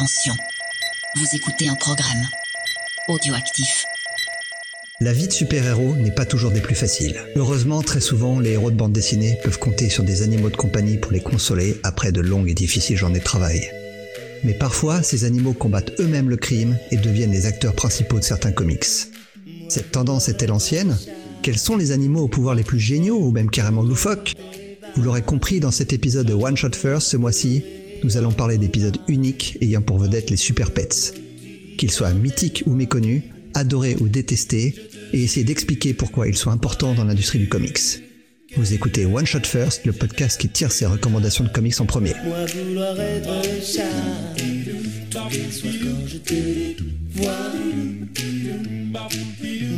Attention, vous écoutez un programme audioactif. La vie de super-héros n'est pas toujours des plus faciles. Heureusement, très souvent, les héros de bande dessinée peuvent compter sur des animaux de compagnie pour les consoler après de longues et difficiles journées de travail. Mais parfois, ces animaux combattent eux-mêmes le crime et deviennent les acteurs principaux de certains comics. Cette tendance est-elle ancienne? Quels sont les animaux aux pouvoirs les plus géniaux ou même carrément loufoques? Vous l'aurez compris dans cet épisode de One Shot First ce mois-ci, nous allons parler d'épisodes uniques ayant pour vedette les super pets. Qu'ils soient mythiques ou méconnus, adorés ou détestés, et essayer d'expliquer pourquoi ils sont importants dans l'industrie du comics. Vous écoutez One Shot First, le podcast qui tire ses recommandations de comics en premier. Moi vouloir être chat Tous les soirs quand je te vois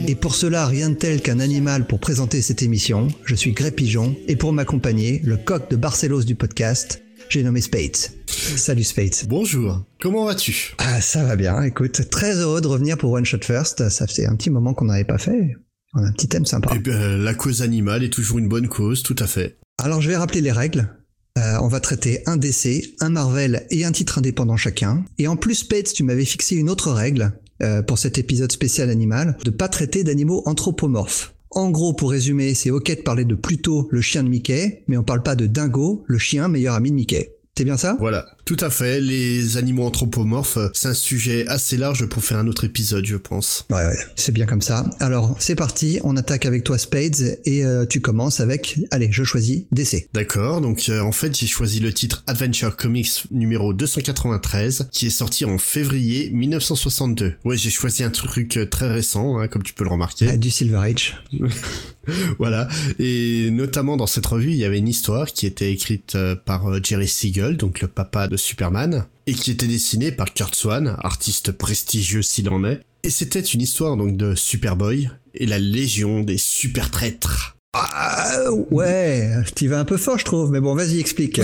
Et pour cela, rien de tel qu'un animal pour présenter cette émission. Je suis Gré Pigeon, et pour m'accompagner, le coq de Barcelos du podcast, j'ai nommé Spades. Salut Spades. Bonjour, comment vas-tu? Ah, ça va bien, écoute, très heureux de revenir pour One Shot First. Ça fait un petit moment qu'on n'avait pas fait. On a un petit thème sympa. Eh bien, la cause animale est toujours une bonne cause, tout à fait. Alors je vais rappeler les règles. Euh, on va traiter un DC, un Marvel et un titre indépendant chacun. Et en plus, Spades, tu m'avais fixé une autre règle euh, pour cet épisode spécial animal, de pas traiter d'animaux anthropomorphes. En gros, pour résumer, c'est ok de parler de Pluto, le chien de Mickey, mais on parle pas de Dingo, le chien meilleur ami de Mickey. C'est bien ça? Voilà, tout à fait. Les animaux anthropomorphes, c'est un sujet assez large pour faire un autre épisode, je pense. Ouais, ouais, c'est bien comme ça. Alors, c'est parti, on attaque avec toi Spades, et euh, tu commences avec, allez, je choisis DC. D'accord, donc euh, en fait j'ai choisi le titre Adventure Comics numéro 293 qui est sorti en février 1962. Ouais, j'ai choisi un truc euh, très récent, hein, comme tu peux le remarquer. Ah, du Silver Age. Voilà, et notamment dans cette revue, il y avait une histoire qui était écrite euh, par euh, Jerry Siegel, donc le papa de Superman, et qui était dessinée par Kurt Swan, artiste prestigieux s'il en est. Et c'était une histoire donc de Superboy et la légion des super traîtres. Ah, ouais, tu vas un peu fort, je trouve, mais bon, vas-y, explique.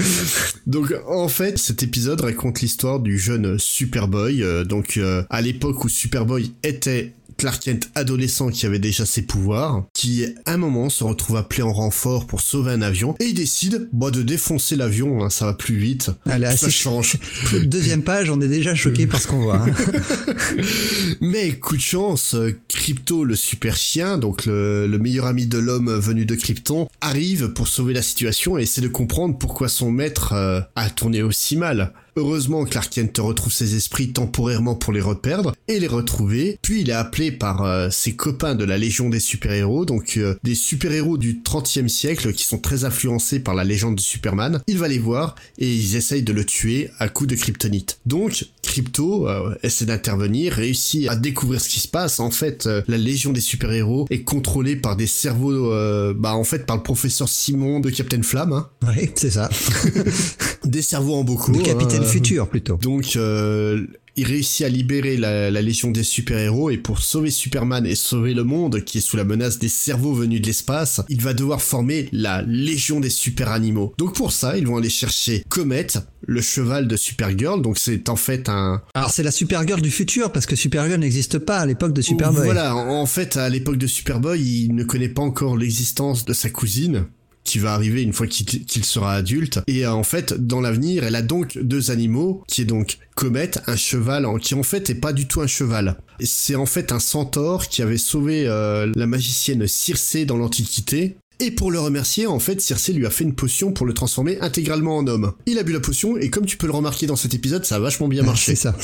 Donc en fait, cet épisode raconte l'histoire du jeune Superboy, euh, donc euh, à l'époque où Superboy était Clark Kent adolescent qui avait déjà ses pouvoirs, qui à un moment se retrouve appelé en renfort pour sauver un avion et il décide bah, de défoncer l'avion, hein, ça va plus vite. Allez, ça change. Deuxième page, on est déjà choqué par ce qu'on voit. hein. Mais coup de chance, Crypto, le super chien, donc le, le meilleur ami de l'homme venu de Krypton, arrive pour sauver la situation et essaie de comprendre pourquoi son maître euh, a tourné aussi mal. Heureusement, Clark Kent retrouve ses esprits temporairement pour les reperdre et les retrouver. Puis il est appelé par euh, ses copains de la Légion des super-héros, donc euh, des super-héros du 30e siècle qui sont très influencés par la légende de Superman. Il va les voir et ils essayent de le tuer à coups de kryptonite. Donc Crypto euh, essaie d'intervenir, réussit à découvrir ce qui se passe. En fait, euh, la Légion des super-héros est contrôlée par des cerveaux, euh, bah en fait par le professeur Simon de Captain Flamme, hein. oui, c'est ça. des cerveaux en bocaux. Le capitaine hein. futur, plutôt. Donc, euh, il réussit à libérer la, la Légion des super-héros et pour sauver Superman et sauver le monde qui est sous la menace des cerveaux venus de l'espace, il va devoir former la Légion des super-animaux. Donc pour ça, ils vont aller chercher Comet, le cheval de Supergirl, donc c'est en fait un... Alors, c'est la Supergirl du futur, parce que Supergirl n'existe pas à l'époque de Superboy. Voilà, en en fait, à l'époque de Superboy, il ne connaît pas encore l'existence de sa cousine qui va arriver une fois qu'il sera adulte. Et euh, en fait, dans l'avenir, elle a donc deux animaux, qui est donc Comet, un cheval, qui en fait est pas du tout un cheval. C'est en fait un centaure qui avait sauvé euh, la magicienne Circé dans l'Antiquité. Et pour le remercier, en fait, Circé lui a fait une potion pour le transformer intégralement en homme. Il a bu la potion, et comme tu peux le remarquer dans cet épisode, ça a vachement bien Ah, marché. C'est ça.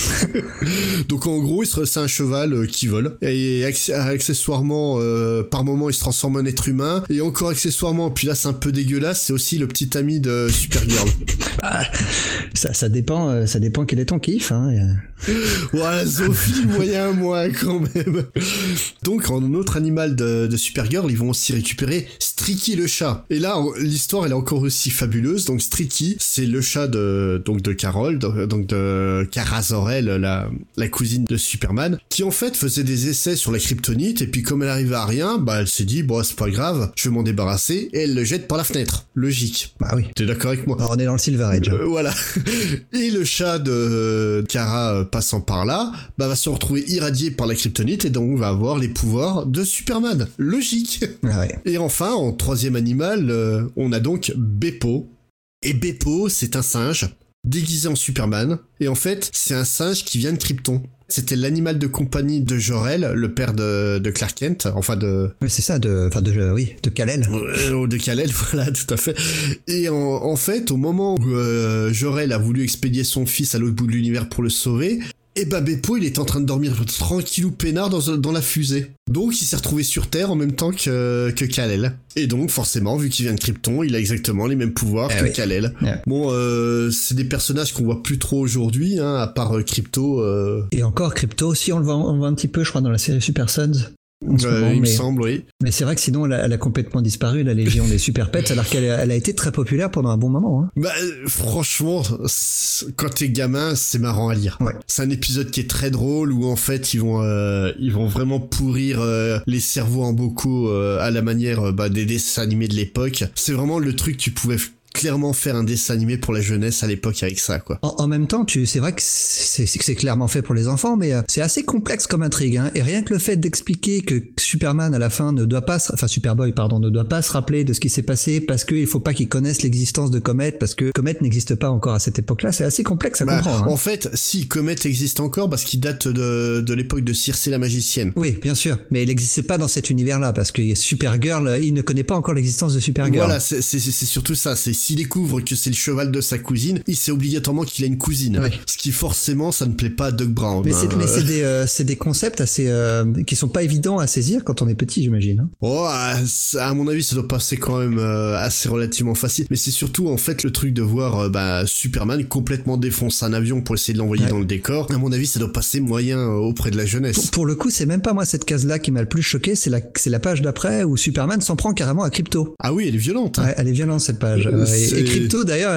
Donc en gros, il se- c'est un cheval euh, qui vole et acc- accessoirement, euh, par moment, il se transforme en être humain et encore accessoirement, puis là c'est un peu dégueulasse, c'est aussi le petit ami de Supergirl. ça. Ça dépend, euh, ça dépend quel est ton kiff. Hein. ouais, Sophie, moyen moi quand même. Donc en autre animal de, de Supergirl, ils vont aussi récupérer Streaky le chat. Et là, on- l'histoire elle est encore aussi fabuleuse. Donc Streaky, c'est le chat de donc de Carol, de- donc de Kara Zor-El, la la cousine de Superman, qui en fait faisait des essais sur la kryptonite et puis comme elle arrivait à rien, bah elle s'est dit bon c'est pas grave, je vais m'en débarrasser et elle le jette par la fenêtre. Logique. Bah oui. T'es d'accord avec moi? Alors, on est dans le Silver Age. euh, voilà. Et le chat de Kara euh, passant par là, bah, va se retrouver irradié par la kryptonite et donc va avoir les pouvoirs de Superman. Logique. Ah ouais. Et enfin, en troisième animal, euh, on a donc Beppo. Et Beppo, c'est un singe déguisé en Superman. Et en fait, c'est un singe qui vient de Krypton. C'était l'animal de compagnie de Jor-El, le père de, de Clark Kent, enfin de... Oui, c'est ça, de, enfin de, oui, de Kal-El. Euh, de Kal-El, voilà, tout à fait. Et en, en fait, au moment où euh, Jor-El a voulu expédier son fils à l'autre bout de l'univers pour le sauver, et bah Beppo, il était en train de dormir tranquillou peinard dans, dans la fusée. Donc il s'est retrouvé sur Terre en même temps que, que Kal-El. Et donc forcément, vu qu'il vient de Krypton, il a exactement les mêmes pouvoirs Eh que oui. Kal-El. Ouais. Bon, euh, c'est des personnages qu'on voit plus trop aujourd'hui, hein, à part euh, Crypto. Euh, Et encore Crypto aussi, on le voit, on le voit un petit peu, je crois, dans la série Super Sons. Euh, il me mais- semble, oui. Mais c'est vrai que sinon, elle a, elle a complètement disparu, la Légion des Super Pets, alors qu'elle a- elle a été très populaire pendant un bon moment. Hein. Bah euh, franchement, quand t'es gamin, c'est marrant à lire. Ouais. C'est un épisode qui est très drôle où en fait ils vont euh, ils vont vraiment pourrir euh, les cerveaux en bocaux euh, à la manière euh, bah, des dessins animés de l'époque. C'est vraiment le truc tu pouvais clairement faire un dessin animé pour la jeunesse à l'époque avec ça quoi. En, en même temps, tu, c'est vrai que c'est, clairement fait pour les enfants, mais euh, c'est assez complexe comme intrigue. Hein. Et rien que le fait d'expliquer que Superman à la fin ne doit pas, se, enfin Superboy pardon, ne doit pas se rappeler de ce qui s'est passé parce qu'il faut pas qu'il connaisse l'existence de Comet, parce que Comet n'existe pas encore à cette époque-là, c'est assez complexe à Bah, comprendre. hein. En fait, si Comet existe encore parce qu'il date de, de l'époque de Circé la magicienne. Oui, bien sûr, mais il n'existe pas dans cet univers-là parce que Supergirl, euh, il ne connaît pas encore l'existence de Supergirl. Voilà, c'est c'est- c'est surtout ça. C'est s'il découvre que c'est le cheval de sa cousine, il sait obligatoirement qu'il a une cousine. Oui. Ce qui forcément, ça ne plaît pas à Doug Brown. Mais c'est, hein. c'est des, euh, des concepts assez, euh, qui sont pas évidents à saisir quand on est petit, j'imagine. hein. Oh, ah, à mon avis, ça doit passer quand même euh, assez relativement facile. Mais c'est surtout en fait le truc de voir euh, bah, Superman complètement défoncer un avion pour essayer de l'envoyer Ouais. dans le décor. À mon avis, ça doit passer moyen euh, auprès de la Pour, jeunesse. pour le coup, c'est même pas moi cette case-là qui m'a le plus choqué, c'est la, c'est la page d'après où Superman s'en prend carrément à Crypto. Ah oui, elle est violente. hein. Ouais, elle est violente cette page. Et, Crypto d'ailleurs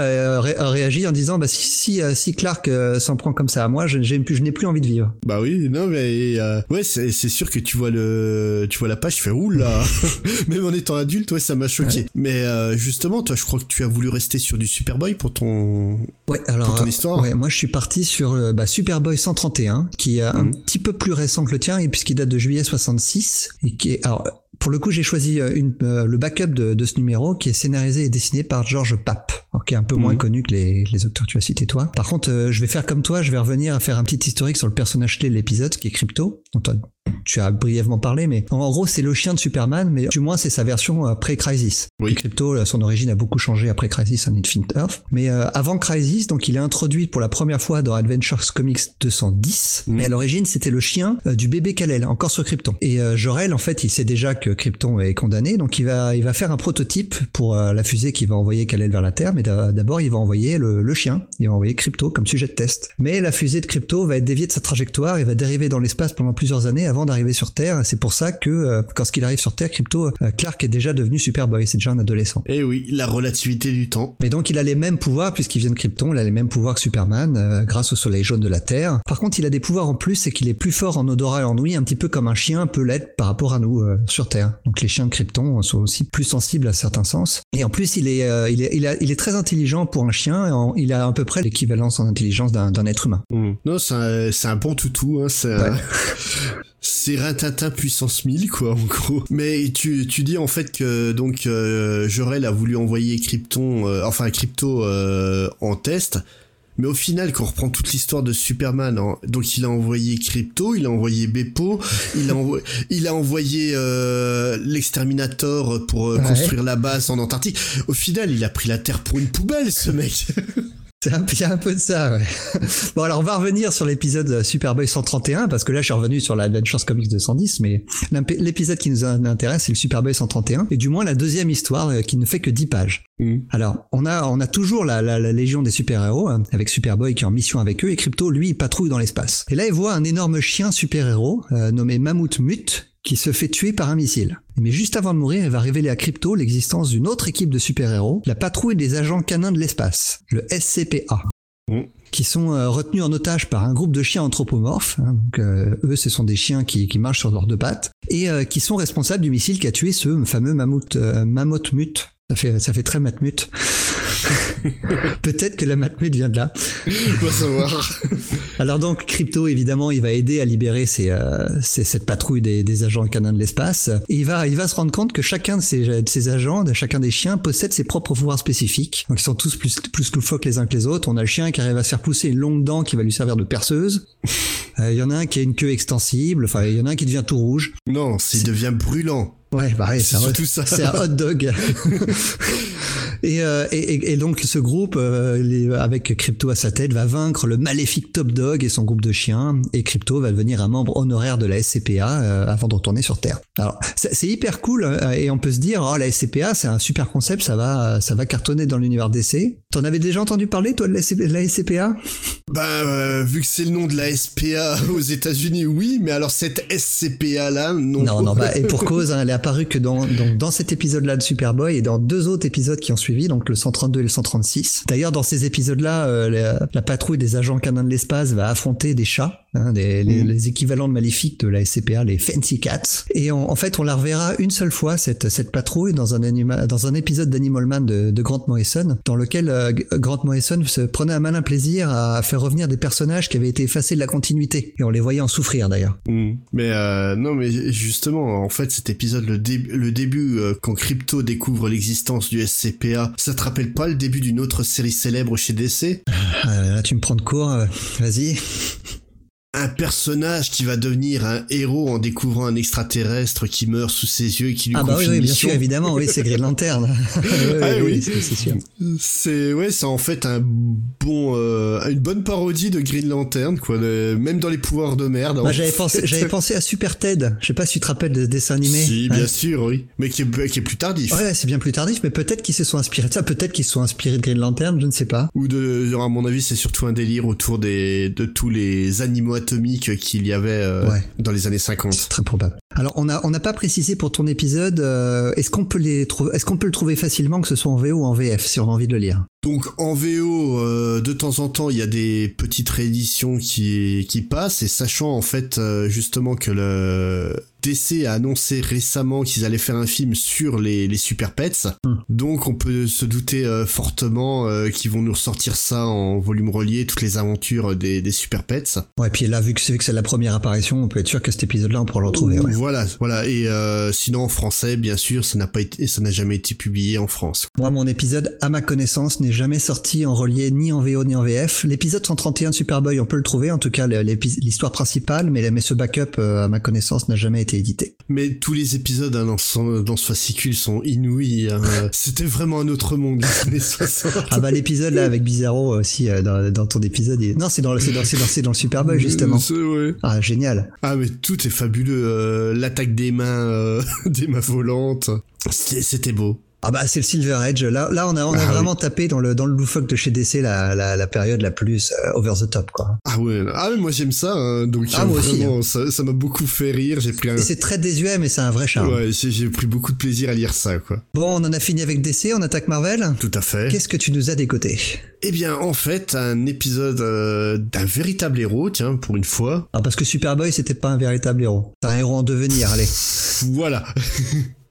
a réagi en disant bah si si, euh, Clark euh, s'en prend comme ça à moi, je, je n'ai plus envie de vivre. Bah oui, non mais euh, ouais, c'est sûr que tu vois le tu vois la page, tu fais oula. Même en étant adulte, ouais, ça m'a choqué. Mais euh, justement, toi, je crois que tu as voulu rester sur du Superboy pour ton Ouais, alors Pour ton euh, histoire ouais, moi je suis parti sur bah, Superboy 131 qui est un Mhm. petit peu plus récent que le tien et puisqu'il date de juillet 66 et qui est alors pour le coup, j'ai choisi euh, euh, le backup de, ce numéro qui est scénarisé et dessiné par George Pape, alors qui est un peu moins Mhm. connu que les, les auteurs que tu as cités toi. Par contre, euh, je vais faire comme toi, je vais revenir à faire un petit historique sur le personnage clé de l'épisode qui est Crypto, dont tu as brièvement parlé, mais en, en gros c'est le chien de Superman, mais du moins c'est sa version euh, pré-Crisis. Oui. Crypto, euh, son origine a beaucoup changé après Crisis on Infinite Earth. Mais euh, avant Crisis, donc il est introduit pour la première fois dans Adventures Comics 210. Mhm. Mais à l'origine, c'était le chien euh, du bébé Kal-El, encore sur Krypton. Et euh, Jor-El, en fait, il sait déjà que Krypton est condamné, donc il va, il va faire un prototype pour la fusée qui va envoyer Kal-El vers la Terre. Mais d'abord, il va envoyer le, le chien. Il va envoyer Crypto comme sujet de test. Mais la fusée de Crypto va être déviée de sa trajectoire et va dériver dans l'espace pendant plusieurs années avant d'arriver sur Terre. C'est pour ça que euh, quand il arrive sur Terre, Crypto, euh, Clark est déjà devenu Superboy. C'est déjà un adolescent. Eh oui, la relativité du temps. Mais donc il a les mêmes pouvoirs puisqu'il vient de Krypton, il a les mêmes pouvoirs que Superman euh, grâce au soleil jaune de la Terre. Par contre, il a des pouvoirs en plus, c'est qu'il est plus fort en odorat et en ouïe, un petit peu comme un chien peut l'être par rapport à nous euh, sur Terre. Donc les chiens de Krypton sont aussi plus sensibles à certains sens. Et en plus, il est, euh, il est, il, a- il est très intelligent pour un chien. il a à peu près l'équivalence en intelligence d'un être humain. Non, c'est un, bon toutou, hein, c'est Ouais. c'est Rintintin puissance 1000 quoi en gros. Mais tu, tu dis en fait que donc euh, Jorel a voulu envoyer Krypton euh, enfin Crypto euh, en test. Mais au final, quand on reprend toute l'histoire de Superman, hein, donc il a envoyé Crypto, il a envoyé Beppo, il a, envo- il a envoyé euh, l'exterminator pour euh, Ouais. construire la base en Antarctique. Au final, il a pris la Terre pour une poubelle, ce mec. C'est un, il y a un peu de ça, ouais. Bon, alors on va revenir sur l'épisode Superboy 131, parce que là je suis revenu sur l'Adventures Comics 210, mais l'épisode qui nous intéresse, c'est le Superboy 131, et du moins la deuxième histoire euh, qui ne fait que 10 pages. Alors, on a, on a toujours la, la, la légion des super-héros, hein, avec Superboy qui est en mission avec eux, et Crypto, lui, il patrouille dans l'espace. Et là, il voit un énorme chien super-héros, euh, nommé Mammouth Mute, qui se fait tuer par un missile. Mais juste avant de mourir, il va révéler à Crypto l'existence d'une autre équipe de super-héros, la patrouille des agents canins de l'espace, le SCPA Mm. qui sont euh, retenus en otage par un groupe de chiens anthropomorphes. hein. donc euh, eux, ce sont des chiens qui, qui marchent sur leurs deux pattes et euh, qui sont responsables du missile qui a tué ce fameux mammouth, mammoth mute. Ça fait, ça fait très matmut. Peut-être que la matmut vient de là. Va savoir. Alors donc Crypto évidemment il va aider à libérer euh, cette patrouille des, des agents canins de l'espace et il va il va se rendre compte que chacun de ces, de ces agents, de chacun des chiens possède ses propres pouvoirs spécifiques. Donc ils sont tous plus plus loufoques les uns que les autres. On a le chien qui arrive à se faire pousser une longue dent qui va lui servir de perceuse. Euh, Il y en a un qui a une queue extensible. Enfin il y en a un qui devient tout rouge. Non, s'il devient brûlant. Ouais, bah ouais, C'est un- surtout ça. C'est un hot dog. et, euh, et, donc ce groupe, euh, les- avec Crypto à sa tête, va vaincre le maléfique Top Dog et son groupe de chiens. Et Crypto va devenir un membre honoraire de la SCPA euh, avant de retourner sur Terre. Alors c'est hyper cool et on peut se dire, oh la SCPA, c'est un super concept, ça va, ça va cartonner dans l'univers DC. T'en avais déjà entendu parler toi de la, SCP de la SCPA Bah, vu que c'est le nom de la SPA aux États-Unis, oui, mais alors cette SCPA là, non. Non, non, bah, et pour cause, hein, elle est apparue que dans, donc, dans cet épisode-là de Superboy et dans deux autres épisodes qui ont suivi, donc le 132 et le 136. D'ailleurs, dans ces épisodes-là, euh, la, la patrouille des agents canins de l'espace va affronter des chats, hein, les, Mhm. les équivalents maléfiques de la SCPA, les Fancy Cats. Et en, en fait, on la reverra une seule fois, cette, cette patrouille, dans un, anima, dans un épisode d'Animal Man de, de Grant Morrison, dans lequel euh, Grant Morrison se prenait un malin plaisir à faire revenir des personnages qui avaient été effacés de la continuité. Et on les voyait en souffrir d'ailleurs. Mm. Mais euh, non, mais justement, en fait, cet épisode, le, dé- le début, euh, quand Crypto découvre l'existence du SCPA, ça te rappelle pas le début d'une autre série célèbre chez DC Euh, là, tu me prends de court, euh, vas-y. Un personnage qui va devenir un héros en découvrant un extraterrestre qui meurt sous ses yeux et qui lui Ah bah confie oui, oui bien sûr, évidemment, oui, c'est Green Lantern. oui, Ah oui, oui. c'est sûr. C'est ouais, c'est en fait un bon, euh, une bonne parodie de Green Lantern, quoi. le- même dans les pouvoirs de merde. Moi, j'avais pensé, j'avais pensé à Super Ted. Je sais pas si tu te rappelles de ce dessin animé. Si, bien sûr, oui, mais qui est, qui est plus tardif. Ouais, c'est bien plus tardif, mais peut-être qu'ils se sont inspirés de ça, peut-être qu'ils se sont inspirés de Green Lantern, je ne sais pas. Ou de, à mon avis, c'est surtout un délire autour des, de tous les animaux atomiques qu'il y avait euh, Ouais. dans les années 50. C'est très probable. Alors, on a, on n'a pas précisé pour ton épisode, euh, est-ce qu'on peut les trouver, est-ce qu'on peut le trouver facilement, que ce soit en VO ou en VF, si on a envie de le lire? Donc en VO, euh, de temps en temps, il y a des petites rééditions qui, qui passent, et sachant en fait euh, justement que le DC a annoncé récemment qu'ils allaient faire un film sur les, les Super Pets, Hmm. donc on peut se douter euh, fortement euh, qu'ils vont nous ressortir ça en volume relié, toutes les aventures des, des Super Pets. Ouais, puis là, vu que c'est, vu que c'est la première apparition, on peut être sûr que cet épisode-là, on pourra le retrouver, ouais. Voilà, voilà. Et euh, sinon en français, bien sûr, ça n'a pas été, ça n'a jamais été publié en France. Moi, mon épisode, à ma connaissance, n'est jamais sorti en relié ni en VO ni en VF. L'épisode 131 de Superboy, on peut le trouver, en tout cas l'histoire principale, mais, mais ce backup, euh, à ma connaissance, n'a jamais été édité. Mais tous les épisodes hein, dans, son- dans ce fascicule sont inouïs. hein. C'était vraiment un autre monde les années 60. Ah bah l'épisode là avec Bizarro aussi euh, dans, dans ton épisode. il- Non, c'est dans c'est dans, c'est dans, le Superboy justement. Ouais. Ah génial. Ah mais tout est fabuleux. euh, L'attaque des mains, euh, des mains volantes. C'était c'était beau. Ah bah c'est le Silver Edge. Là là on a on a Ah oui. vraiment tapé dans le dans le loufoque de chez DC la la, la période la plus euh, over the top quoi. Ah ouais. Ah mais moi j'aime ça. hein, donc Ah, moi aussi, vraiment, ça m'a beaucoup fait rire. J'ai pris un. C'est très désuet mais c'est un vrai charme. Ouais, j'ai j'ai pris beaucoup de plaisir à lire ça, quoi. Bon, on en a fini avec DC, on attaque Marvel. Tout à fait. Qu'est-ce que tu nous as décoté? Eh bien, en fait, un épisode euh, d'un véritable héros, tiens, pour une fois. Ah parce que Superboy c'était pas un véritable héros. C'est un héros en devenir, allez. Voilà.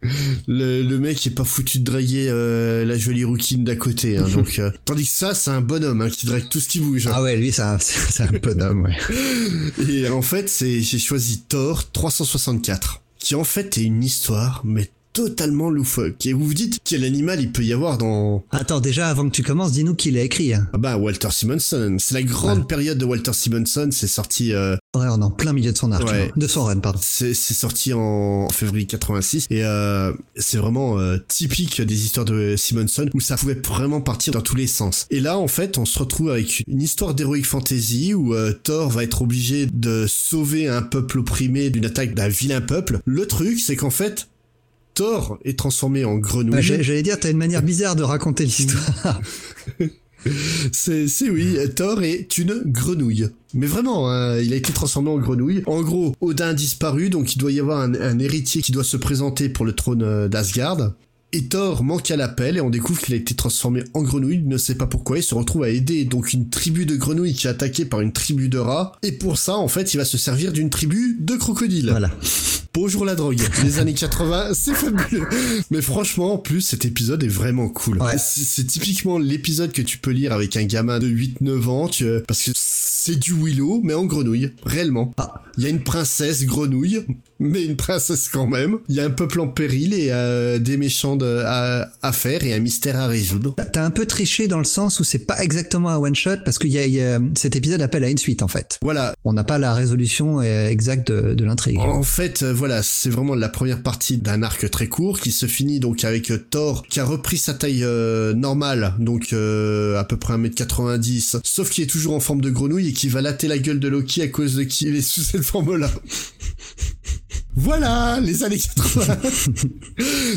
Le, le mec est pas foutu de draguer euh, la jolie rouquine d'à côté, hein, donc euh, tandis que ça c'est un bonhomme hein, qui drague tout ce qui bouge. hein. Ah ouais, lui c'est un un bonhomme, ouais. Et en fait c'est j'ai choisi Thor 364, qui en fait est une histoire mais totalement loufoque. Et vous vous dites quel animal il peut y avoir dans Attends, déjà avant que tu commences, dis-nous qui l'a écrit. hein. ah bah Walter Simonson. C'est la grande Ouais. période de Walter Simonson. C'est sorti euh, Ouais, on est en plein milieu de son arc, Ouais. de son run, pardon. C'est c'est sorti en février 86 et euh, c'est vraiment euh, typique des histoires de Simonson où ça pouvait vraiment partir dans tous les sens. Et là en fait on se retrouve avec une histoire d'heroic fantasy où euh, Thor va être obligé de sauver un peuple opprimé d'une attaque d'un vilain peuple. Le truc c'est qu'en fait Thor est transformé en grenouille. Bah, J'allais dire, t'as une manière bizarre de raconter l'histoire. C'est, c'est oui, Thor est une grenouille. Mais vraiment, hein, il a été transformé en grenouille. En gros, Odin a disparu, donc il doit y avoir un, un héritier qui doit se présenter pour le trône euh, d'Asgard. Et Thor manque à l'appel et on découvre qu'il a été transformé en grenouille, il ne sait pas pourquoi, il se retrouve à aider donc une tribu de grenouilles qui est attaquée par une tribu de rats, et pour ça, en fait, il va se servir d'une tribu de crocodiles. Voilà. Bonjour la drogue. Les années 80, c'est fabuleux. Mais franchement, en plus, cet épisode est vraiment cool. Ouais. C'est c'est typiquement l'épisode que tu peux lire avec un gamin de 8-9 ans, tu- parce que c'est du Willow, mais en grenouille. Réellement. Ah. Il y a une princesse grenouille, mais une princesse quand même. Il y a un peuple en péril et euh, des méchants de, à, à faire et un mystère à résoudre. T'as- un peu triché dans le sens où c'est pas exactement un one shot parce que y a, y a- cet épisode appelle à une suite en fait. Voilà. On n'a pas la résolution euh, exacte de, de l'intrigue. En fait, euh, voilà, c'est vraiment la première partie d'un arc très court qui se finit donc avec euh, Thor qui a repris sa taille euh, normale, donc euh, à peu près 1m90, sauf qu'il est toujours en forme de grenouille et qui va latter la gueule de Loki à cause de qu'il est sous cette forme-là. Voilà, les années 80.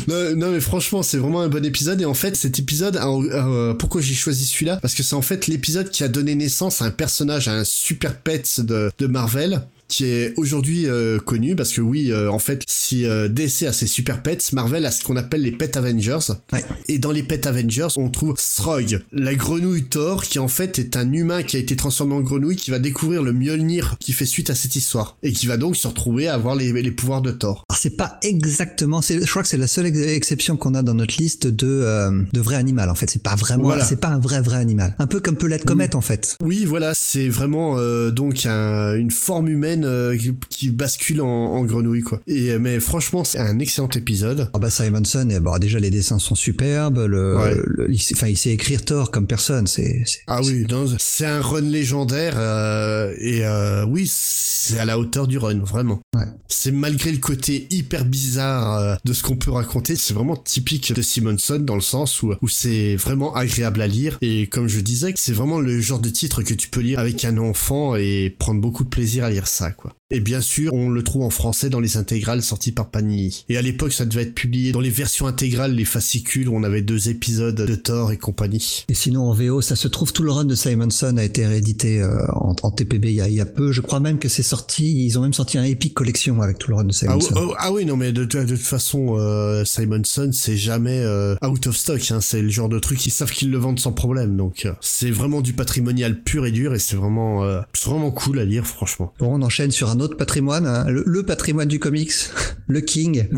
non, non, mais franchement, c'est vraiment un bon épisode. Et en fait, cet épisode, euh, pourquoi j'ai choisi celui-là? Parce que c'est en fait l'épisode qui a donné naissance à un personnage, à un super pet de, de Marvel qui est aujourd'hui euh, connu parce que oui euh, en fait si euh, DC a ses super pets Marvel a ce qu'on appelle les pet Avengers Ouais. et dans les pet Avengers on trouve Srog la grenouille Thor qui en fait est un humain qui a été transformé en grenouille qui va découvrir le Mjolnir qui fait suite à cette histoire et qui va donc se retrouver à avoir les, les pouvoirs de Thor Alors c'est pas exactement, c'est, je crois que c'est la seule ex- exception qu'on a dans notre liste de euh, de vrai animal en fait. C'est pas vraiment, Voilà. c'est pas un vrai vrai animal. Un peu comme Pelette Comet en fait. Oui, voilà, c'est vraiment euh, donc un- une forme humaine euh, qui- bascule en, en grenouille quoi. Et euh, mais franchement, c'est un excellent épisode. Ah bah Simonson, eh, bon, déjà les dessins sont superbes. Le, Ouais. le- il, sait- enfin il sait écrire Thor comme personne. C'est, Ah oui, c'est un run légendaire euh, et euh, oui, c'est à la hauteur du run, vraiment. Ouais. C'est malgré le côté hyper bizarre de ce qu'on peut raconter, c'est vraiment typique de Simonson dans le sens où, où c'est vraiment agréable à lire et comme je disais, c'est vraiment le genre de titre que tu peux lire avec un enfant et prendre beaucoup de plaisir à lire ça, quoi. Et bien sûr, on le trouve en français dans les intégrales sorties par Panini. Et à l'époque, ça devait être publié dans les versions intégrales, les fascicules, où on avait deux épisodes de Thor et compagnie. Et sinon en VO, ça se trouve tout le run de Simonson a été réédité euh, en, en TPB il y, a, il y a peu. Je crois même que c'est sorti. Ils ont même sorti un Epic Collection avec tout le run de Ah, Simonson. oh, ah oui, non, mais de, de, de toute façon, euh, Simonson, c'est jamais euh, out of stock. Hein, c'est le genre de truc, ils savent qu'ils le vendent sans problème. Donc, euh, c'est vraiment du patrimonial pur et dur et c'est vraiment, euh, c'est vraiment cool à lire, franchement. Bon, on enchaîne sur un autre patrimoine, hein, le, le patrimoine du comics, le King.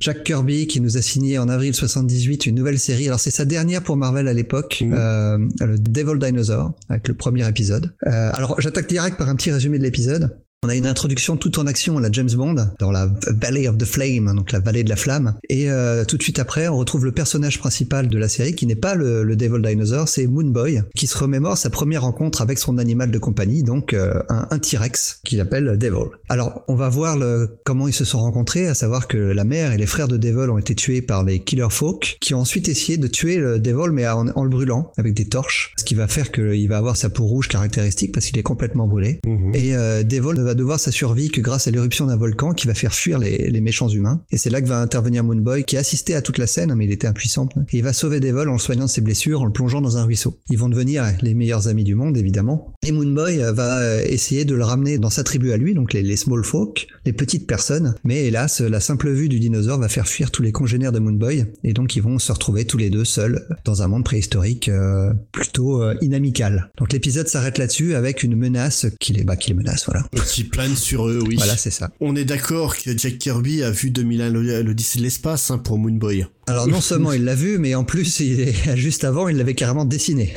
Jack Kirby qui nous a signé en avril 78 une nouvelle série. Alors c'est sa dernière pour Marvel à l'époque, euh, le Devil Dinosaur avec le premier épisode. Euh, alors j'attaque direct par un petit résumé de l'épisode. On a une introduction tout en action à la James Bond dans la Valley of the Flame, donc la vallée de la flamme. Et euh, tout de suite après, on retrouve le personnage principal de la série qui n'est pas le, le Devil Dinosaur, c'est Moonboy, qui se remémore sa première rencontre avec son animal de compagnie, donc euh, un, un T-Rex qu'il appelle Devil. Alors, on va voir le, comment ils se sont rencontrés, à savoir que la mère et les frères de Devil ont été tués par les Killer Folk, qui ont ensuite essayé de tuer le Devil, mais en, en le brûlant avec des torches, ce qui va faire qu'il va avoir sa peau rouge caractéristique parce qu'il est complètement brûlé. Et euh, Devil ne va devoir sa survie que grâce à l'éruption d'un volcan qui va faire fuir les, méchants humains. Et c'est là que va intervenir Moonboy, qui a assisté à toute la scène, mais il était impuissant. Et il va sauver Devil en soignant ses blessures, en le plongeant dans un ruisseau. Ils vont devenir les meilleurs amis du monde, évidemment. Et Moonboy euh, va euh, essayer de le ramener dans sa tribu à lui, donc les, les small folk, les petites personnes. Mais hélas, la simple vue du dinosaure va faire fuir tous les congénères de Moonboy. Et donc ils vont se retrouver tous les deux seuls dans un monde préhistorique euh, plutôt euh, inamical. Donc l'épisode s'arrête là-dessus avec une menace qui les, bah, qui les menace, voilà. Qui plane sur eux, oui. Voilà, c'est ça. On est d'accord que Jack Kirby a vu 2001 le- l'Odyssée de l'espace hein, pour Moonboy. Alors non seulement il l'a vu, mais en plus, il est- juste avant, il l'avait carrément dessiné.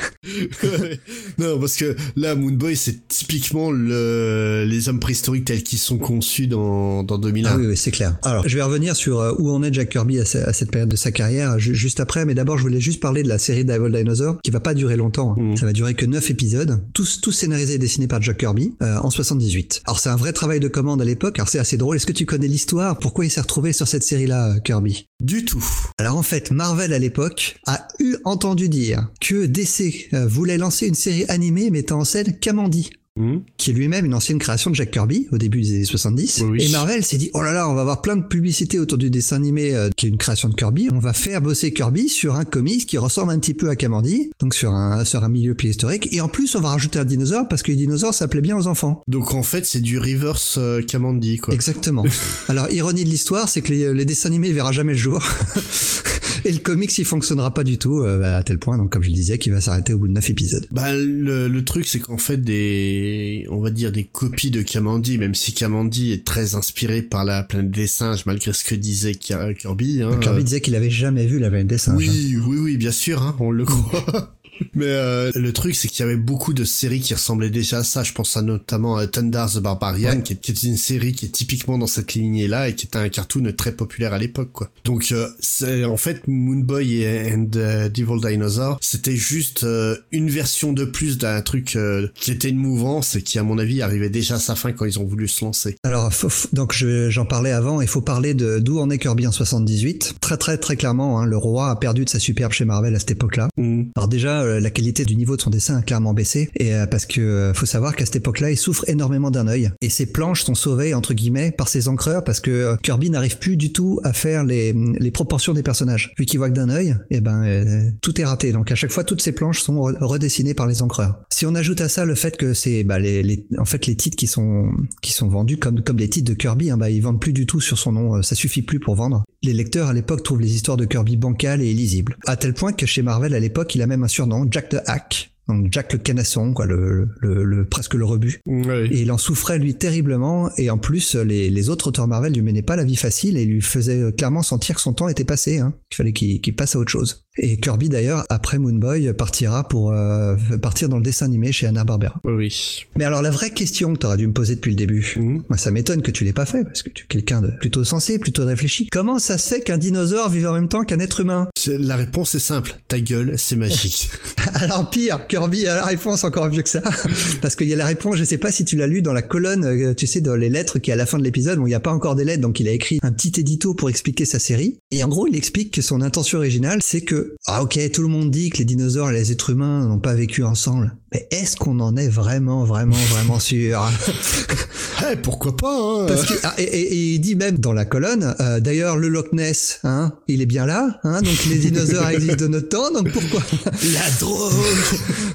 non, parce que là, Moonboy, c'est typiquement le, les hommes préhistoriques tels qu'ils sont conçus dans, dans 2001. Ah oui, oui, c'est clair. Alors, je vais revenir sur euh, où en est Jack Kirby à, ce- à cette période de sa carrière ju- juste après, mais d'abord, je voulais juste parler de la série Devil Dinosaur, qui va pas durer longtemps. hein. Mhm. Ça va durer que 9 épisodes, tous, tous scénarisés et dessinés par Jack Kirby euh, en 78. Alors, c'est un vrai travail de commande à l'époque. Alors, c'est assez drôle. Est-ce que tu connais l'histoire? Pourquoi il s'est retrouvé sur cette série-là, euh, Kirby? Du tout. Alors en fait, Marvel à l'époque a eu entendu dire que DC euh, voulait lancer une série animée mettant en scène Kamandi. Hmm. qui est lui-même une ancienne création de Jack Kirby au début des années 70. Oui, oui. Et Marvel s'est dit, oh là là, on va avoir plein de publicités autour du dessin animé euh, qui est une création de Kirby. On va faire bosser Kirby sur un comics qui ressemble un petit peu à Kamandi, donc sur un, sur un milieu préhistorique. Et en plus, on va rajouter un dinosaure parce que les dinosaures, ça plaît bien aux enfants. Donc en fait, c'est du reverse euh, Kamandi, quoi. Exactement. Alors, ironie de l'histoire, c'est que les, les dessins animés, il verra jamais le jour. Et le comics, il fonctionnera pas du tout, euh, à tel point, donc comme je le disais, qu'il va s'arrêter au bout de 9 épisodes. Bah le, le truc c'est qu'en fait des on va dire des copies de Kamandi même si Kamandi est très inspiré par la planète des singes malgré ce que disait Ki- Kirby hein, Kirby disait qu'il avait jamais vu la planète des singes. hein. oui oui oui bien sûr hein, on le croit mais euh, le truc c'est qu'il y avait beaucoup de séries qui ressemblaient déjà à ça je pense à notamment à Thunder the Barbarian Ouais. qui, est, qui est une série qui est typiquement dans cette lignée là et qui était un cartoon très populaire à l'époque quoi donc euh, c'est en fait Moonboy et and euh, Devil Dinosaur c'était juste euh, une version de plus d'un truc euh, qui était une mouvance et qui à mon avis arrivait déjà à sa fin quand ils ont voulu se lancer Alors, faut- donc je- j'en parlais avant, il faut parler de d'où en est Kirby en 78. Très très très clairement, hein, le roi a perdu de sa superbe chez Marvel à cette époque-là. Mm. Alors déjà, euh, la qualité du niveau de son dessin a clairement baissé, et euh, parce que euh, faut savoir qu'à cette époque-là, il souffre énormément d'un œil, et ses planches sont sauvées entre guillemets par ses encreurs parce que Kirby n'arrive plus du tout à faire les, les proportions des personnages. Vu qu'il voit que d'un œil, et ben euh, tout est raté. Donc à chaque fois, toutes ces planches sont re- redessinées par les encreurs. Si on ajoute à ça le fait que c'est bah, les, les- en fait les titres qui sont qui sont vendus comme comme les titres de Kirby, hein, bah ils vendent plus du tout sur son nom, euh, ça suffit plus pour vendre. Les lecteurs à l'époque trouvent les histoires de Kirby bancales et illisibles. À tel point que chez Marvel à l'époque, il a même un surnom, Jack the Hack. Donc Jack le canasson, quoi, le, le, le- presque le rebut. Ouais. Et il en souffrait lui terriblement, et en plus les, les autres auteurs Marvel lui menaient pas la vie facile et lui faisaient euh, clairement sentir que son temps était passé, hein, qu'il fallait qu'il qu'il passe à autre chose. Et Kirby d'ailleurs, après Moonboy, partira pour euh, partir dans le dessin animé chez Hanna-Barbera. Oui, oui. Mais alors la vraie question que t'aurais dû me poser depuis le début, Mhm. moi ça m'étonne que tu l'aies pas fait, parce que tu es quelqu'un de plutôt sensé, plutôt réfléchi. Comment ça se fait qu'un dinosaure vive en même temps qu'un être humain? La réponse est simple. Ta gueule, c'est magique. Alors pire, Kirby a la réponse encore mieux que ça, parce qu'il y a la réponse, je sais pas si tu l'as lu dans la colonne, euh, tu sais, dans les lettres qui est à la fin de l'épisode, bon il n'y a pas encore des lettres, donc il a écrit un petit édito pour expliquer sa série, et en gros il explique que son intention originale c'est que, ah ok, tout le monde dit que les dinosaures et les êtres humains n'ont pas vécu ensemble, mais est-ce qu'on en est vraiment, vraiment, vraiment sûr? Eh, pourquoi pas, hein? Parce que, ah, et, et- et il dit même dans la colonne, euh, d'ailleurs le Loch Ness, hein, il est bien là, hein, donc les dinosaures existent de notre temps, donc pourquoi? La drogue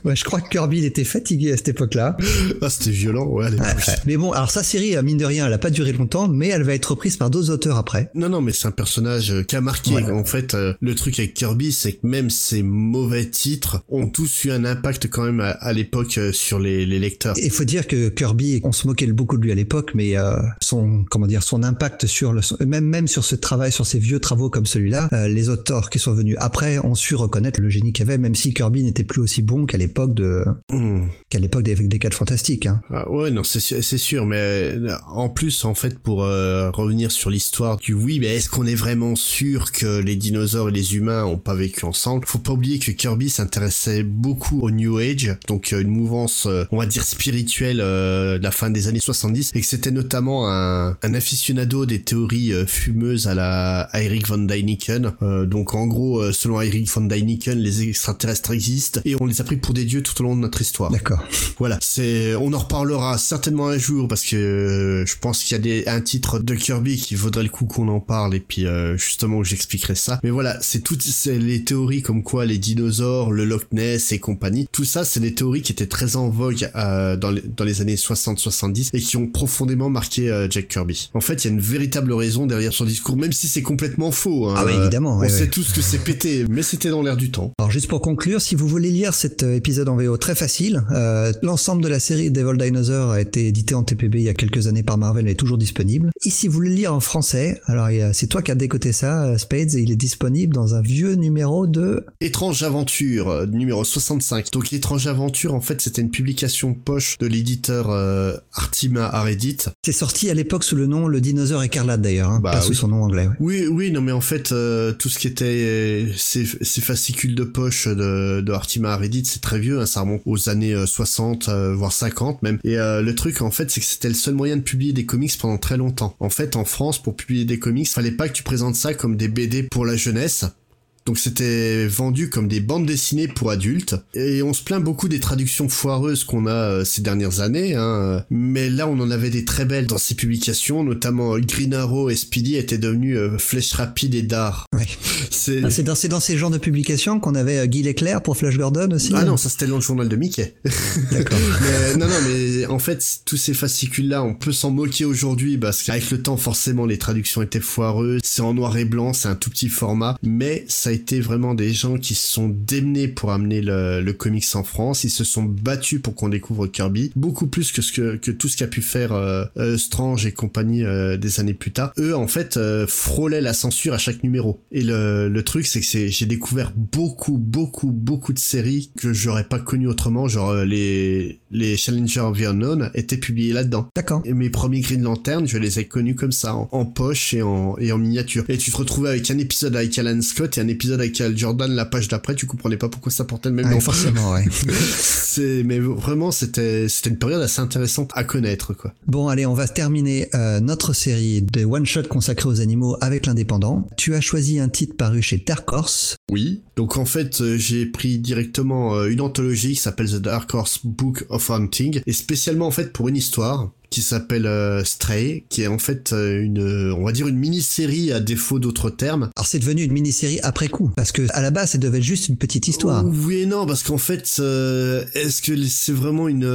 Ouais, je crois que Kirby il était fatigué à cette époque-là. Ah, c'était violent, ouais, à l'époque. Mais bon, alors sa série, euh, mine de rien, elle a pas duré longtemps, mais elle va être reprise par d'autres auteurs après. Non, non, mais c'est un personnage euh, qui a marqué. Voilà. En fait, euh, le truc avec Kirby, c'est que même ses mauvais titres ont tous eu un impact quand même à, à l'époque sur les, les lecteurs. Il faut dire que Kirby, on se moquait beaucoup de lui à l'époque, mais euh, son comment dire, son impact sur le, même même sur ce travail, sur ces vieux travaux comme celui-là, euh, les auteurs qui sont venus après ont su reconnaître le génie qu'il avait, même si Kirby n'était plus aussi bon qu'à l'époque de Hmm. qu'à l'époque des, des quatre fantastiques. Hein. Ah, ouais, non, c'est sûr, c'est sûr, mais euh, en plus, en fait, pour euh, revenir sur l'histoire du oui, mais est-ce qu'on est vraiment sûr que les dinosaures et les humains ont pas vécu ensemble? Faut pas oublier que Kirby s'intéressait beaucoup au New Age, donc euh, une mouvance, on va dire spirituelle euh, de la fin des années 70, et que c'était notamment un, un aficionado des théories euh, fumeuses à la à Eric von Däniken. Euh, donc en gros, selon Eric von Däniken, les extraterrestres existent et on les a pris pour des dieux tout au long de notre histoire. D'accord. Voilà, c'est, on en reparlera certainement un jour parce que euh, je pense qu'il y a des, un titre de Kirby qui vaudrait le coup qu'on en parle et puis euh, justement j'expliquerai ça. Mais voilà, c'est toutes c'est les théories comme quoi les dinosaures, le Loch Ness et compagnie, tout ça c'est des théories qui étaient très en vogue euh, dans, les, dans les années 60-70 et qui ont profondément marqué euh, Jack Kirby. En fait, il y a une véritable raison derrière son discours, même si c'est complètement faux. hein. Ah oui, évidemment, On ouais, sait ouais. tous que c'est pété, mais c'était dans l'air du temps. Alors juste pour conclure, si vous voulez lire cet euh, épisode en VO très facile, euh, l'ensemble de la série Devil Dinosaur a été édité en TPB il y a quelques années par Marvel et est toujours disponible. Et si vous voulez le lire en français, alors c'est toi qui as décoté ça, euh, Spades, et il est disponible dans un vieux numéro de... Étrange Aventure, euh, numéro 65. Donc Étrange Aventure, en fait, c'était une publication poche de l'éditeur euh, Artima Aredit. C'est sorti à l'époque sous le nom Le Dinosaure Écarlate d'ailleurs, hein, Bah pas sous son nom anglais. ouais. Oui, oui, non, mais en fait, euh, tout ce qui était ces, ces fascicules de poche de, de Artima Aredit, c'est très vieux, hein, ça aux années euh, 60, euh, voire 50 même. Et euh, le truc, en fait, c'est que c'était le seul moyen de publier des comics pendant très longtemps. En fait, en France, pour publier des comics, fallait pas que tu présentes ça comme des BD pour la jeunesse. Donc c'était vendu comme des bandes dessinées pour adultes. Et on se plaint beaucoup des traductions foireuses qu'on a euh, ces dernières années. Hein. Mais là, on en avait des très belles dans ces publications, notamment Green Arrow et Speedy étaient devenus euh, Flèche Rapide et Dar. Ouais. C'est... Ah, C'est dans, ces genres de publications qu'on avait euh, Guy Leclerc pour Flash Gordon aussi. Ah non, ça c'était dans le journal de Mickey. D'accord. Non, non, mais en fait, tous ces fascicules-là, on peut s'en moquer aujourd'hui parce qu'avec le temps, forcément, les traductions étaient foireuses. C'est en noir et blanc, c'est un tout petit format, mais ça a été vraiment des gens qui se sont démenés pour amener le, le comics en France. Ils se sont battus pour qu'on découvre Kirby, beaucoup plus que ce que, que tout ce qu'a pu faire euh, euh, Strange et compagnie euh, des années plus tard. Eux, en fait, euh, frôlaient la censure à chaque numéro. Et le, le truc, c'est que j'ai découvert beaucoup, beaucoup, beaucoup de séries que j'aurais pas connues autrement, genre euh, les les Challenger of the Unknown étaient publiés là-dedans. D'accord. Et mes premiers Green Lantern, je les ai connus comme ça, en, en poche et en, et en miniature. Et tu te retrouvais avec un épisode avec Alan Scott et un épisode avec Al Jordan la page d'après, tu comprenais pas pourquoi ça portait le même Ouais, nom. forcément, ouais. c'est, mais vraiment, c'était, c'était une période assez intéressante à connaître, quoi. Bon, allez, on va terminer euh, notre série de one-shot consacrée aux animaux avec l'indépendant. Tu as choisi un titre paru chez Dark Horse. Oui. Donc en fait, euh, j'ai pris directement euh, une anthologie qui s'appelle The Dark Horse Book of Hunting, et spécialement en fait pour une histoire qui s'appelle euh, Stray, qui est en fait euh, une, euh, on va dire une mini-série à défaut d'autres termes. Alors c'est devenu une mini-série après coup, parce que à la base, ça devait être juste une petite histoire. Oui et non, parce qu'en fait, est-ce que c'est vraiment une,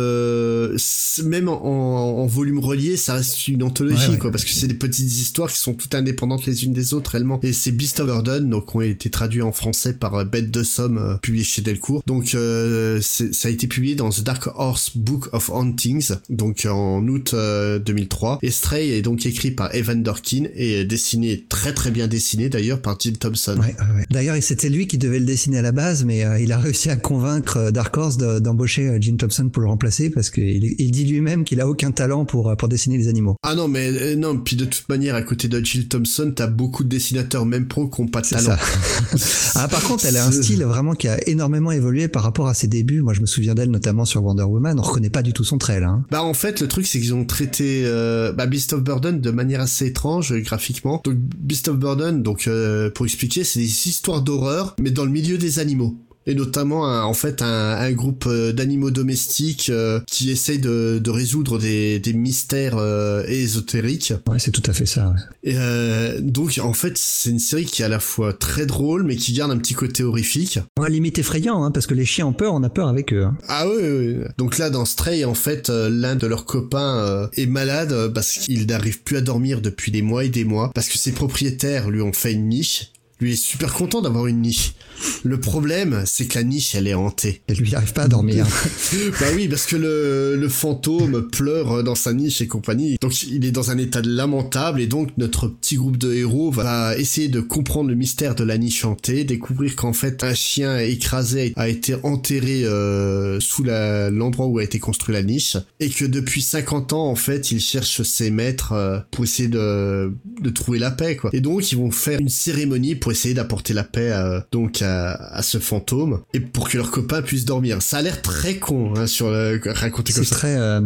même en, en volume relié, ça reste une anthologie, Ouais, ouais. quoi, parce que c'est des petites histoires qui sont toutes indépendantes les unes des autres réellement. Et c'est Beast of Burden, donc ont été traduits en français par euh, Bête de Somme, euh, publié chez Delcourt. Donc euh, ça a été publié dans The Dark Horse Book of Hauntings, donc en août euh, 2003. Et Stray est donc écrit par Evan Dorkin et dessiné très très bien dessiné d'ailleurs par Jim Thompson. Ouais, ouais, ouais. D'ailleurs, c'était lui qui devait le dessiner à la base, mais il a réussi à convaincre Dark Horse de- d'embaucher Jim Thompson pour le remplacer, parce qu'il il dit lui-même qu'il a aucun talent pour, pour dessiner les animaux. Ah non, mais non, puis de toute manière, à côté de Jill Thompson, t'as beaucoup de dessinateurs, même pro, qui ont pas de talent. ça. ah, par contre, elle a un style vraiment qui a énormément évolué par rapport à ses débuts. Moi, je me souviens d'elle notamment sur Wonder Woman. On reconnaît pas du tout son trait, là. hein. Bah en fait, le truc, c'est qu'ils ont traité euh, bah, Beast of Burden de manière assez étrange euh, graphiquement. Donc Beast of Burden, donc euh, pour expliquer, c'est des histoires d'horreur, mais dans le milieu des animaux. Et notamment, un- en fait, un, un groupe euh, d'animaux domestiques euh, qui essaye de, de résoudre des, des mystères euh, ésotériques. Ouais, c'est tout à fait ça. ouais. Et euh, donc, en fait, c'est une série qui est à la fois très drôle, mais qui garde un petit côté horrifique. Ouais, limite effrayant, hein, parce que les chiens ont peur, on a peur avec eux. hein. Ah oui, oui, oui. Donc là, dans Stray, en fait, euh, l'un de leurs copains euh, est malade parce qu'il n'arrive plus à dormir depuis des mois et des mois, parce que ses propriétaires lui ont fait une niche. Lui est super content d'avoir une niche. Le problème, c'est que la niche, elle est hantée. Et lui, il arrive pas à dormir. bah oui, parce que le, le fantôme pleure dans sa niche et compagnie. Donc il est dans un état lamentable et donc notre petit groupe de héros va essayer de comprendre le mystère de la niche hantée, découvrir qu'en fait un chien écrasé a été enterré euh, sous la- l'endroit où a été construit la niche et que depuis 50 ans en fait il cherche ses maîtres euh, pour essayer de, de trouver la paix quoi. Et donc ils vont faire une cérémonie pour essayer d'apporter la paix euh, donc à, à ce fantôme et pour que leur copain puisse dormir. Ça a l'air très con hein, sur le, raconté comme C'est ça. très, euh,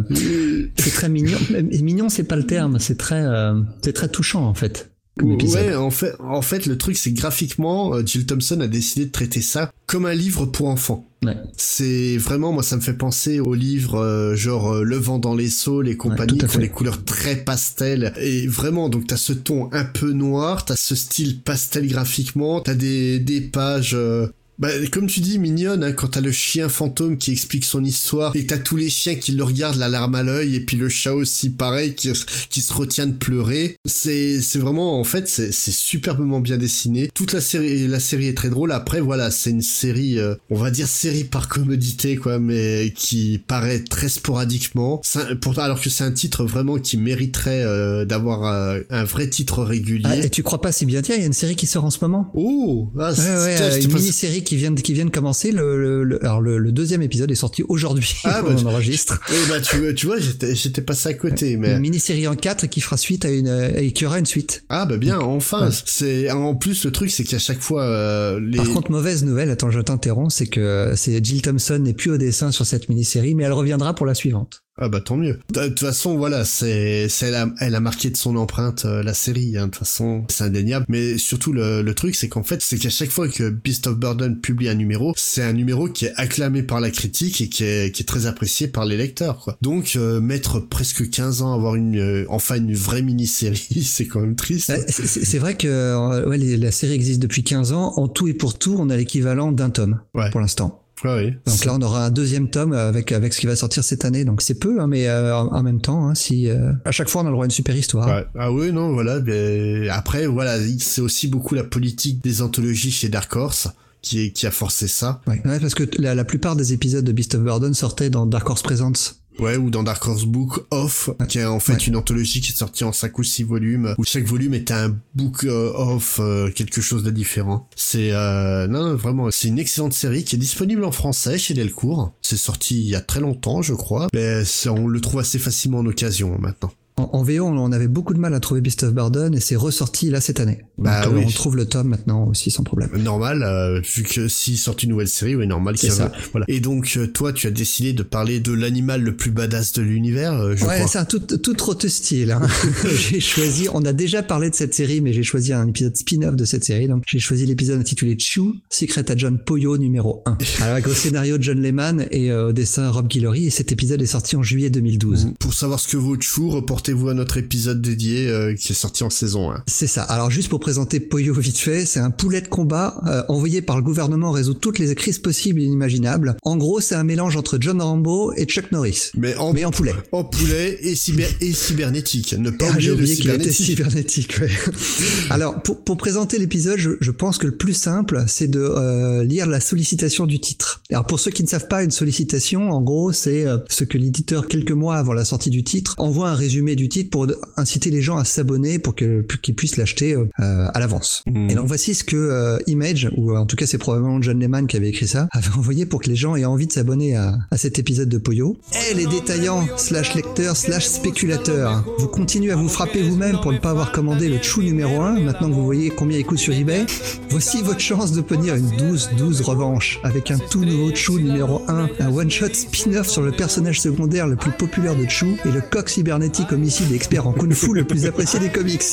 c'est très mignon. Mignon, c'est pas le terme. C'est très, euh, c'est très touchant en fait. Comme épisode. Ouais, en fait, en fait, le truc, c'est que graphiquement, euh, Jill Thompson a décidé de traiter ça comme un livre pour enfants. Ouais. C'est vraiment, moi, ça me fait penser aux livres euh, genre euh, Le vent dans les saules et compagnie, à qui ont des couleurs très pastel. Et vraiment, donc t'as ce ton un peu noir, t'as ce style pastel graphiquement, t'as des, des pages... euh, bah, comme tu dis, mignonne, hein, quand t'as le chien fantôme qui explique son histoire, et t'as tous les chiens qui le regardent, la larme à l'œil, et puis le chat aussi, pareil, qui, qui se retient de pleurer. C'est, c'est vraiment, en fait, c'est, c'est superbement bien dessiné. Toute la série, la série est très drôle. Après, voilà, c'est une série, euh, on va dire série par commodité, quoi, mais qui paraît très sporadiquement. Un- pourtant, alors que c'est un titre vraiment qui mériterait euh, d'avoir euh, un vrai titre régulier. Ah, et tu crois pas si bien? Tiens, il y a une série qui sort en ce moment. Oh, ah, Ouais, euh, une mini-série qui vient, de- qui vient de commencer. Le, le- le- alors le, le deuxième épisode est sorti aujourd'hui. Ah, bah, on enregistre. Eh bah, tu, tu vois, j'étais, j'étais passé à côté, mais. Une mini-série en 4 qui fera suite à une, euh, et qui aura une suite. Ah bah bien, enfin. Ouais. C'est en plus le truc, c'est qu'à chaque fois euh, les. Par contre, mauvaise nouvelle, attends, je t'interromps, c'est que c'est Jill Thompson n'est plus au dessin sur cette mini-série, mais elle reviendra pour la suivante. Ah bah tant mieux. De toute façon, voilà, c'est, c'est elle, a, elle a marqué de son empreinte euh, la série. hein. De toute façon, c'est indéniable. Mais surtout le, le truc, c'est qu'en fait, c'est qu'à chaque fois que Beast of Burden publie un numéro, c'est un numéro qui est acclamé par la critique et qui est, qui est très apprécié par les lecteurs. Quoi. Donc euh, mettre presque 15 ans à avoir une, euh, enfin une vraie mini-série, c'est quand même triste. Ouais, c'est- vrai que euh, ouais, les- la série existe depuis 15 ans. En tout et pour tout, on a l'équivalent d'un tome Ouais. pour l'instant. Ouais, ouais. Donc là, on aura un deuxième tome avec avec ce qui va sortir cette année. Donc c'est peu, hein, mais euh, en en même temps, hein, si euh, à chaque fois on a le droit à une super histoire. Ouais. Ah oui, non, voilà. mais après, voilà, c'est aussi beaucoup la politique des anthologies chez Dark Horse qui, est, qui a forcé ça. Ouais, Ouais, parce que la, la plupart des épisodes de Beast of Burden sortaient dans Dark Horse Presents. Ouais, ou dans Dark Horse Book Off, qui est en fait Ouais. une anthologie qui est sortie en 5 ou 6 volumes, où chaque volume était un book euh, off, euh, quelque chose de différent. C'est, euh, non, non, vraiment, c'est une excellente série qui est disponible en français chez Delcourt. C'est sorti il y a très longtemps, je crois, mais on le trouve assez facilement en occasion maintenant. En, en VO, on, avait beaucoup de mal à trouver Beast of Burden et c'est ressorti là cette année. Bah Donc, euh, oui. on trouve le tome maintenant aussi sans problème. Normal, euh, vu que s'ils sortent une nouvelle série, oui, normal qu'il ça. Voilà. Et donc, euh, toi, tu as décidé de parler de l'animal le plus badass de l'univers, euh, je ouais, c'est un tout, tout trop style. Hein. j'ai choisi, on a déjà parlé de cette série, mais j'ai choisi un épisode spin-off de cette série. Donc j'ai choisi l'épisode intitulé Chew, Secret Agent Poyo numéro 1. Alors avec au scénario John Lehman et euh, au dessin Rob Guillory. Et cet épisode est sorti en juillet 2012. Pour savoir ce que vaut Chou, reportez-vous à notre épisode dédié euh, qui est sorti en saison 1. C'est ça. Alors juste pour présenter Poyo vite fait, c'est un poulet de combat euh, envoyé par le gouvernement résoudre toutes les crises possibles et inimaginables. En gros, c'est un mélange entre John Rambo et Chuck Norris. Mais en, Mais en poulet. en poulet et, cyber, et cybernétique. Ne pas Ah, oublier oublié qu'il était cybernétique. ouais. Alors, pour, pour présenter l'épisode, je, je pense que le plus simple, c'est de euh, lire la sollicitation du titre. Alors, pour ceux qui ne savent pas, une sollicitation, en gros, c'est ce que l'éditeur, quelques mois avant la sortie du titre, envoie un résumé du titre pour inciter les gens à s'abonner pour qu'ils puissent l'acheter euh, à l'avance. Mhm. Et donc, voici ce que euh, Image, ou en tout cas, c'est probablement John Lehman qui avait écrit ça, avait envoyé pour que les gens aient envie de s'abonner à, à cet épisode de Poyo. Eh les détaillants, slash lecteurs, slash spéculateurs, vous continuez à vous frapper vous-même pour ne pas avoir commandé le chou numéro 1, maintenant que vous voyez combien il coûte sur eBay Voici votre chance d'obtenir une 12-12 revanche, avec un tout nouveau chou numéro 1, un one-shot spin-off sur le personnage secondaire le plus populaire de Chou et le coq cybernétique homicide expert en kung-fu le plus apprécié des comics.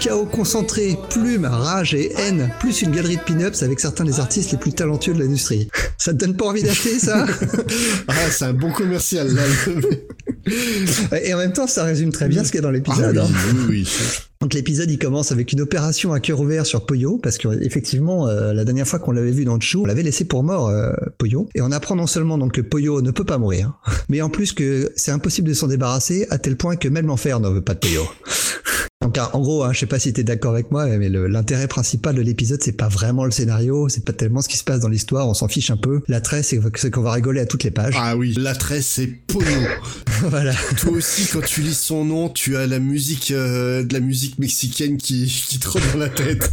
Chaos concentré, plume, rage et haine, plus une galerie de pin-ups avec certains des artistes les plus talentueux de l'industrie. Ça te donne pas envie d'acheter ça? Ah, c'est un bon commercial, là. Et en même temps, ça résume très bien ce qu'il y a dans ah, l'épisode. oui, hein. oui, oui. Donc l'épisode il commence avec une opération à cœur ouvert sur Poyo parce que effectivement euh, la dernière fois qu'on l'avait vu dans le show on l'avait laissé pour mort euh, Poyo et on apprend non seulement donc que Poyo ne peut pas mourir mais en plus que c'est impossible de s'en débarrasser à tel point que même l'enfer ne veut pas de Poyo. Donc en gros, hein, je sais pas si t'es d'accord avec moi, mais l'intérêt principal de l'épisode, c'est pas vraiment le scénario, c'est pas tellement ce qui se passe dans l'histoire, on s'en fiche un peu. L'attrait, c'est c'est qu'on va rigoler à toutes les pages. Ah oui, l'attrait c'est Pogno. voilà. Toi aussi, quand tu lis son nom, tu as la musique, euh, de la musique mexicaine qui, qui te rentre dans la tête.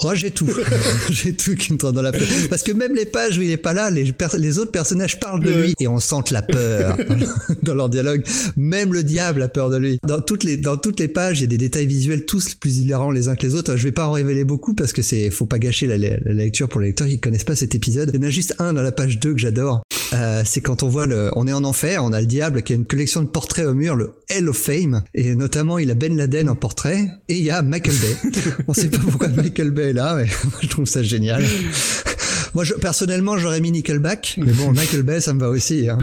Oh, j'ai tout. j'ai tout qui me trempe dans la peur. Parce que même les pages où il est pas là, les autres personnages parlent de lui et on sent la peur dans leur dialogue. Même le diable a peur de lui. Dans toutes les, dans toutes les pages, il y a des détails visuels tous plus hilarants les uns que les autres. Je vais pas en révéler beaucoup parce que c'est, faut pas gâcher la, la- lecture pour les lecteurs qui connaissent pas cet épisode. Il y en a juste un dans la page 2 que j'adore. Euh, c'est quand on voit le, on est en enfer, on a le diable qui a une collection de portraits au mur, le Hell of Fame, et notamment il a Ben Laden en portrait, et il y a Michael Bay. on sait pas pourquoi Michael Bay est là, mais je trouve ça génial. Moi, je, personnellement, j'aurais mis Nickelback, mais bon, Michael Bay, ça me va aussi. Hein.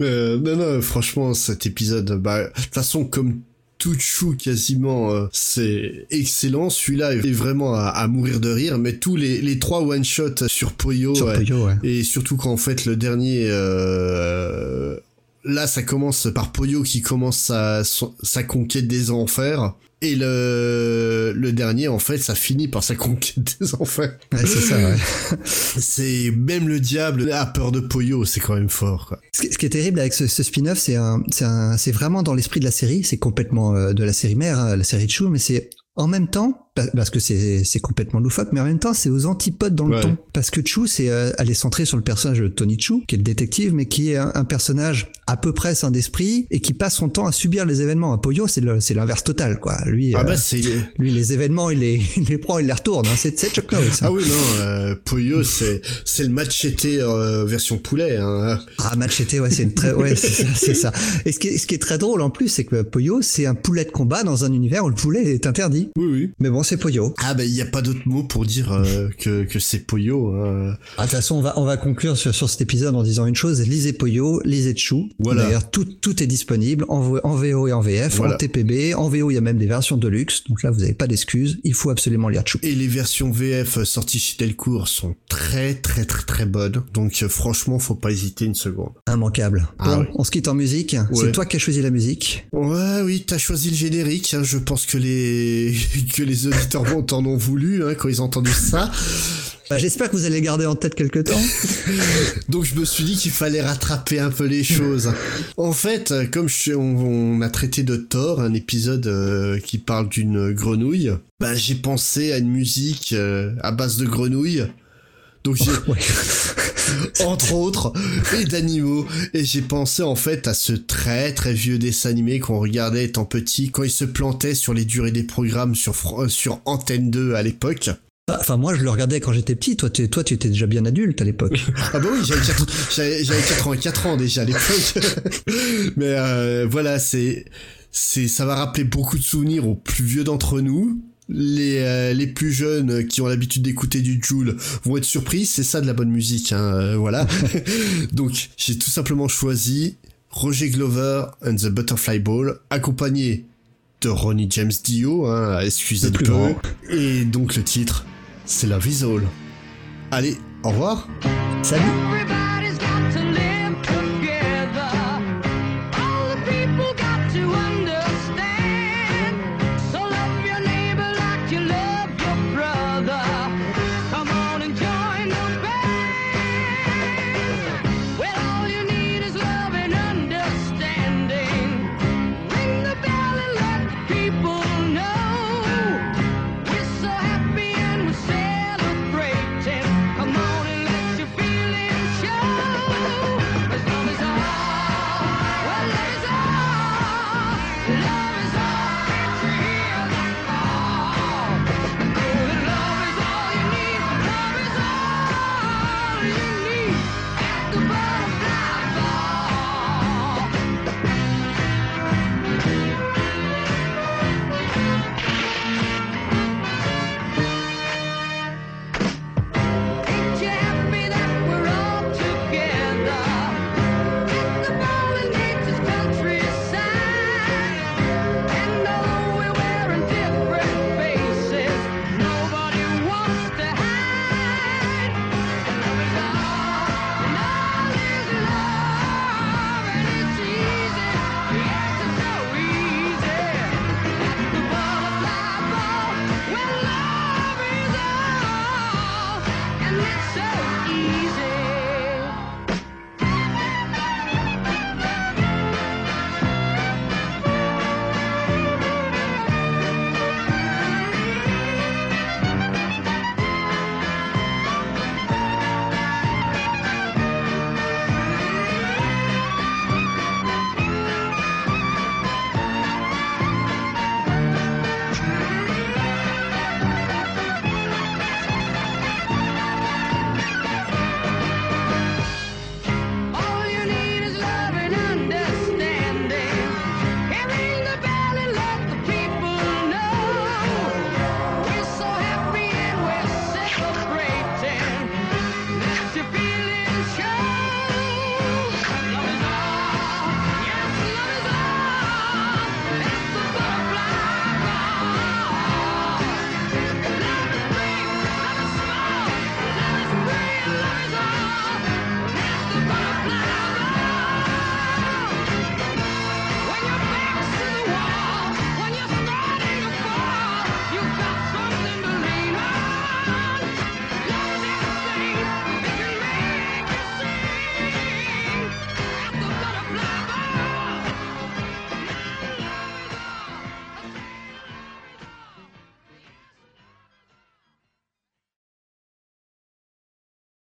Euh, non, non, franchement, cet épisode, bah, de toute façon, comme tout chou quasiment, euh, c'est excellent. Celui-là est vraiment à, à mourir de rire, mais tous les, les trois one-shots sur Poyo, Sur ouais. Poyo, ouais. et surtout qu'en fait, le dernier, euh, là, ça commence par Poyo qui commence sa, sa conquête des enfers. Et le, le dernier, en fait, ça finit par sa conquête des enfers. Ouais, c'est ça, ouais. C'est même le diable a peur de Poyo, c'est quand même fort. Quoi. Ce qui, ce qui est terrible avec ce, ce spin-off, c'est un, c'est un, c'est vraiment dans l'esprit de la série. C'est complètement euh, de la série mère, hein, la série de Chou, mais c'est en même temps parce que c'est c'est complètement loufoque, mais en même temps, c'est aux antipodes dans le Ouais. ton. Parce que Chu, c'est euh, elle est centrée sur le personnage de Tony Chu, qui est le détective, mais qui est un, un personnage à peu près sain d'esprit et qui passe son temps à subir les événements. Un Poyo, c'est l'inverse total, quoi. Lui, Ah euh, bah c'est... lui, les événements, il les, il les prend, il les retourne. Hein. C'est c'est Chuck Norris. hein. Ah oui, non, euh, Poyo, c'est, c'est le machete euh, version poulet. Hein. Ah, Machete, ouais, c'est une très, ouais, c'est ça, c'est ça. Et ce qui, est, ce qui est très drôle en plus, c'est que Poyo, c'est un poulet de combat dans un univers où le poulet est interdit. Oui, oui. Mais bon, c'est Poyo. Ah bah il y a pas d'autre mot pour dire euh, que, que c'est Poyo. hein. Ah, De toute façon, on va, on va conclure sur, sur cet épisode en disant une chose. Lisez Poyo, lisez Chou. Voilà. D'ailleurs, tout, tout est disponible en, vo- en VO et en VF, Voilà. en TPB. En VO, il y a même des versions de luxe. Donc là, vous n'avez pas d'excuses. Il faut absolument lire Chou. Et les versions VF sorties chez Delcourt sont très très très très bonnes. Donc euh, franchement, faut pas hésiter une seconde. Immanquable. Ah bon, on se quitte en musique. Ouais. C'est toi qui as choisi la musique. Ouais, oui, t'as choisi le générique. hein. Je pense que les que les auditeurs vont t'en ont voulu hein, quand ils ont entendu ça. Bah, J'espère que vous allez le garder en tête quelque temps. Donc je me suis dit qu'il fallait rattraper un peu les choses. En fait, comme je- on, on a traité de Thor, un épisode euh, qui parle d'une grenouille, bah j'ai pensé à une musique euh, à base de grenouilles. Donc j'ai entre autres, et d'animaux. Et j'ai pensé en fait à ce très très vieux dessin animé qu'on regardait étant petit, quand il se plantait sur les durées des programmes sur, euh, sur Antenne 2 à l'époque. Enfin, moi, je le regardais quand j'étais petit. Toi, tu, toi, tu étais déjà bien adulte à l'époque. Ah bah oui, j'avais 84 ans déjà à l'époque. Mais euh, voilà, c'est c'est ça va rappeler beaucoup de souvenirs aux plus vieux d'entre nous. Les, euh, les plus jeunes qui ont l'habitude d'écouter du Joule vont être surpris, c'est ça de la bonne musique, hein, euh, voilà. Donc j'ai tout simplement choisi Roger Glover and the Butterfly Ball, accompagné de Ronnie James Dio, hein, excusez Le peu. grand. Et donc le titre, c'est Love Is All. Allez, au revoir Salut